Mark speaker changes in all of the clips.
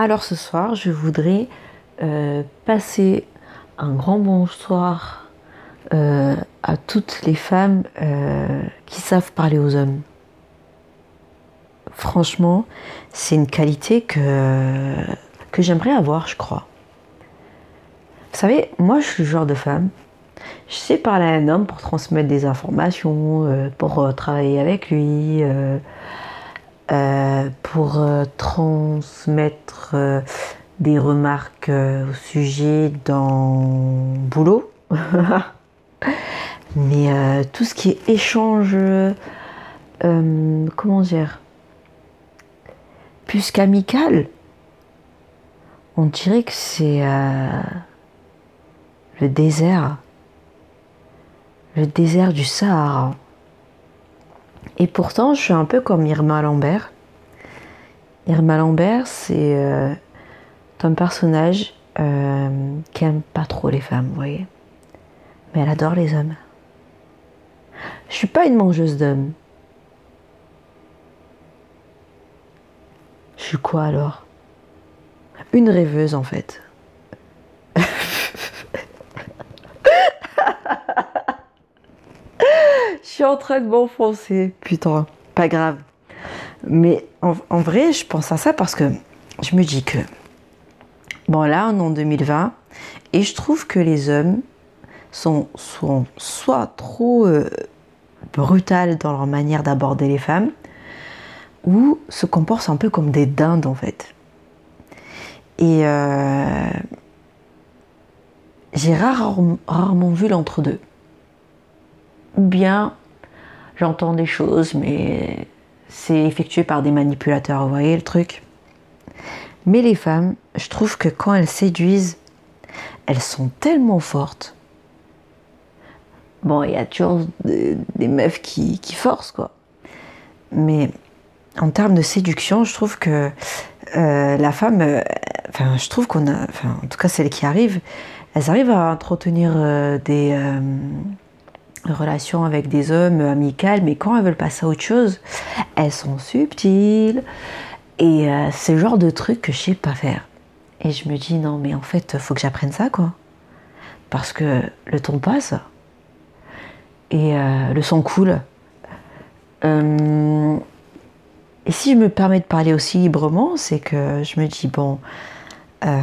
Speaker 1: Alors ce soir, je voudrais euh, passer un grand bonsoir euh, à toutes les femmes euh, qui savent parler aux hommes. Franchement, c'est une qualité que, que j'aimerais avoir, je crois. Vous savez, moi je suis le genre de femme, je sais parler à un homme pour transmettre des informations, pour travailler avec lui, euh, pour euh, transmettre euh, des remarques au sujet d'un boulot. Mais tout ce qui est échange, comment dire, plus qu'amical, on dirait que c'est le désert, le désert du Sahara. Et pourtant, je suis un peu comme Irma Lambert. Irma Lambert, c'est euh, un personnage euh, qui aime pas trop les femmes, vous voyez. Mais elle adore les hommes. Je suis pas une mangeuse d'hommes. Je suis quoi alors? Une rêveuse en fait. Suis en train de m'enfoncer. Putain, pas grave. Mais en, vrai, je pense à ça parce que je me dis que, bon là, on est en 2020, et je trouve que les hommes sont, sont soit trop euh, brutales dans leur manière d'aborder les femmes, ou se comportent un peu comme des dindes en fait. Et euh, j'ai rare- rarement vu l'entre-deux. Ou bien j'entends des choses, mais c'est effectué par des manipulateurs, vous voyez le truc? Mais les femmes, je trouve que quand elles séduisent, elles sont tellement fortes. Bon, il y a toujours des, meufs qui, forcent, quoi. Mais en termes de séduction, je trouve que euh, la femme, euh, enfin, je trouve qu'on a, enfin, en tout cas celles qui arrivent, elles arrivent à entretenir euh, des relations avec des hommes amicales, mais quand elles veulent passer à autre chose, elles sont subtiles. Et euh, c'est le genre de truc que je sais pas faire. Et je me dis, non, mais en fait, faut que j'apprenne ça, quoi. Parce que le temps passe. Et euh, le son coule. Euh, et si je me permets de parler aussi librement, c'est que je me dis, bon, euh,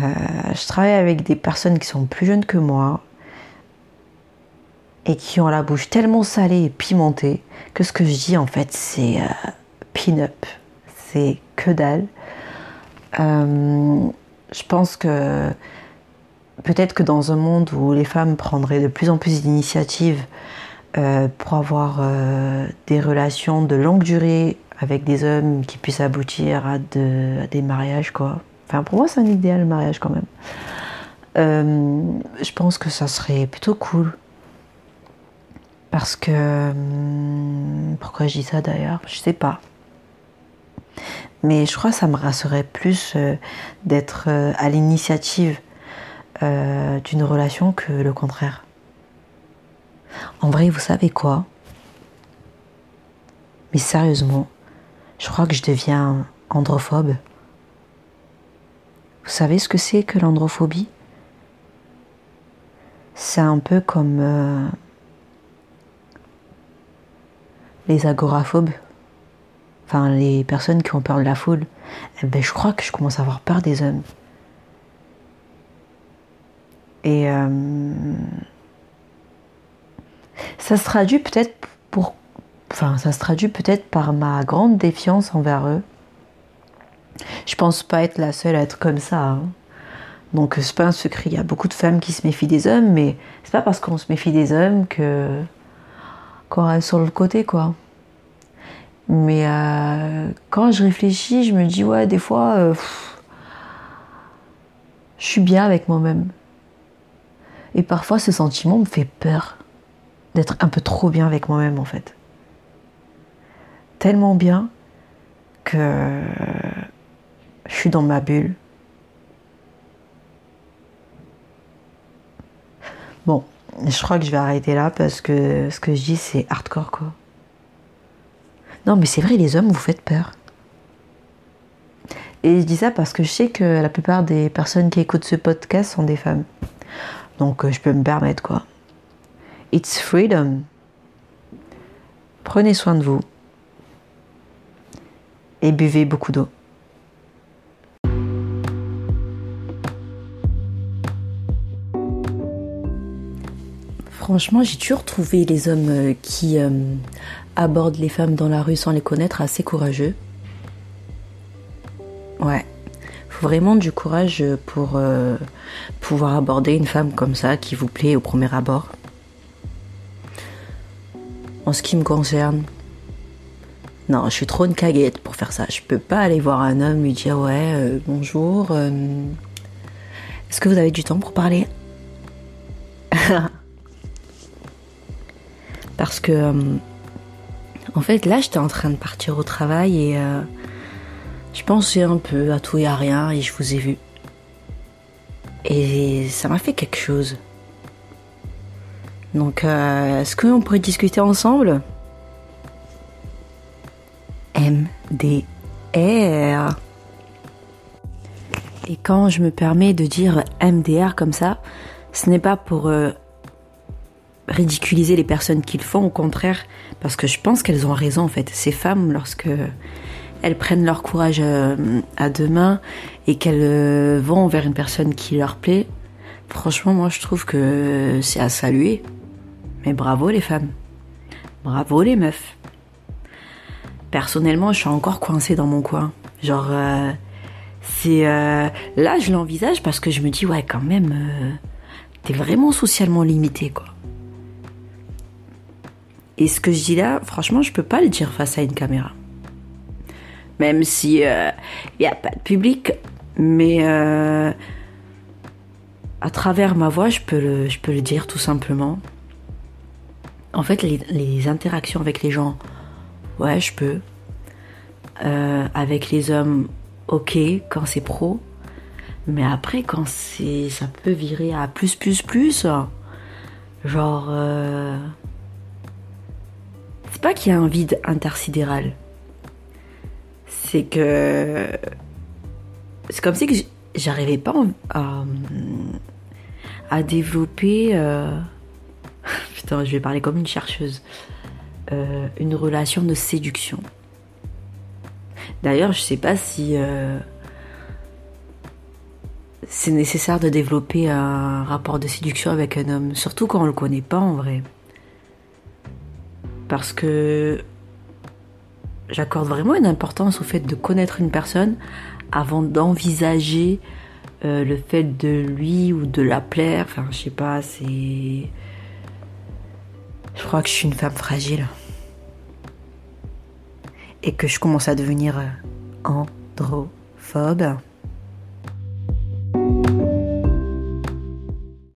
Speaker 1: je travaille avec des personnes qui sont plus jeunes que moi et qui ont la bouche tellement salée et pimentée que ce que je dis, en fait, c'est euh, pin-up. C'est que dalle. Euh, je pense que peut-être que dans un monde où les femmes prendraient de plus en plus d'initiatives euh, pour avoir des relations de longue durée avec des hommes qui puissent aboutir à, à des mariages, quoi. Enfin, pour moi, c'est un idéal, le mariage, quand même. Je pense que ça serait plutôt cool. Parce que... hum, Pourquoi je dis ça, d'ailleurs? Je sais pas. Mais je crois que ça me rassurerait plus euh, d'être euh, à l'initiative euh, d'une relation que le contraire. En vrai, vous savez quoi? Mais sérieusement, je crois que je deviens androphobe. Vous savez ce que c'est que l'androphobie? C'est un peu comme euh, les agoraphobes, enfin les personnes qui ont peur de la foule. Eh ben, je crois que je commence à avoir peur des hommes. Et euh, ça se traduit peut-être pour, enfin, ça se traduit peut-être par ma grande défiance envers eux. Je pense pas être la seule à être comme ça. hein. Donc c'est pas un secret. Il y a beaucoup de femmes qui se méfient des hommes, mais c'est pas parce qu'on se méfie des hommes que reste sur le côté, quoi. Mais euh, quand je réfléchis, je me dis ouais, des fois, euh, je suis bien avec moi-même. Et parfois, ce sentiment me fait peur d'être un peu trop bien avec moi-même, en fait. Tellement bien que je suis dans ma bulle. Bon, je crois que je vais arrêter là parce que ce que je dis, c'est hardcore, quoi. Non, mais c'est vrai, les hommes, vous faites peur. Et je dis ça parce que je sais que la plupart des personnes qui écoutent ce podcast sont des femmes. Donc euh, je peux me permettre quoi. It's freedom. Prenez soin de vous. Et buvez beaucoup d'eau.
Speaker 2: Franchement, j'ai toujours trouvé les hommes euh, qui euh, abordent les femmes dans la rue sans les connaître assez courageux. Ouais, faut vraiment du courage pour euh, pouvoir aborder une femme comme ça qui vous plaît au premier abord. En ce qui me concerne, non, je suis trop une caguette pour faire ça. Je peux pas aller voir un homme lui dire ouais bonjour. Est-ce que vous avez du temps pour parler? Parce que, euh, en fait, là, j'étais en train de partir au travail et euh, je pensais un peu à tout et à rien et je vous ai vu. Et ça m'a fait quelque chose. Donc, euh, est-ce qu'on pourrait discuter ensemble? MDR. Et quand je me permets de dire MDR comme ça, ce n'est pas pour ridiculiser les personnes qui le font, au contraire, parce que je pense qu'elles ont raison en fait. Ces femmes, lorsque elles prennent leur courage euh, à deux mains et qu'elles euh, vont vers une personne qui leur plaît, franchement, moi je trouve que c'est à saluer. Mais bravo les femmes. Bravo les meufs. Personnellement, je suis encore coincée dans mon coin. Genre, euh, c'est. là, je l'envisage parce que je me dis, ouais, quand même, t'es vraiment socialement limité, quoi. Et ce que je dis là, franchement, je peux pas le dire face à une caméra. Même si il euh, n'y a pas de public, mais euh, à travers ma voix, je peux, le, je peux le dire tout simplement. En fait, les, interactions avec les gens, ouais, je peux. Euh, avec les hommes, ok, quand c'est pro. Mais après, quand c'est, ça peut virer à plus, plus, plus, genre c'est pas qu'il y a un vide intersidéral. C'est que. C'est comme si que j'arrivais pas à, à développer. Euh, putain, je vais parler comme une chercheuse. Euh, une relation de séduction. D'ailleurs, je sais pas si. Euh, c'est nécessaire de développer un rapport de séduction avec un homme, surtout quand on le connaît pas en vrai parce que j'accorde vraiment une importance au fait de connaître une personne avant d'envisager euh, le fait de lui ou de la plaire. Enfin, je sais pas, c'est. Je crois que je suis une femme fragile. Et que je commence à devenir euh, androphobe.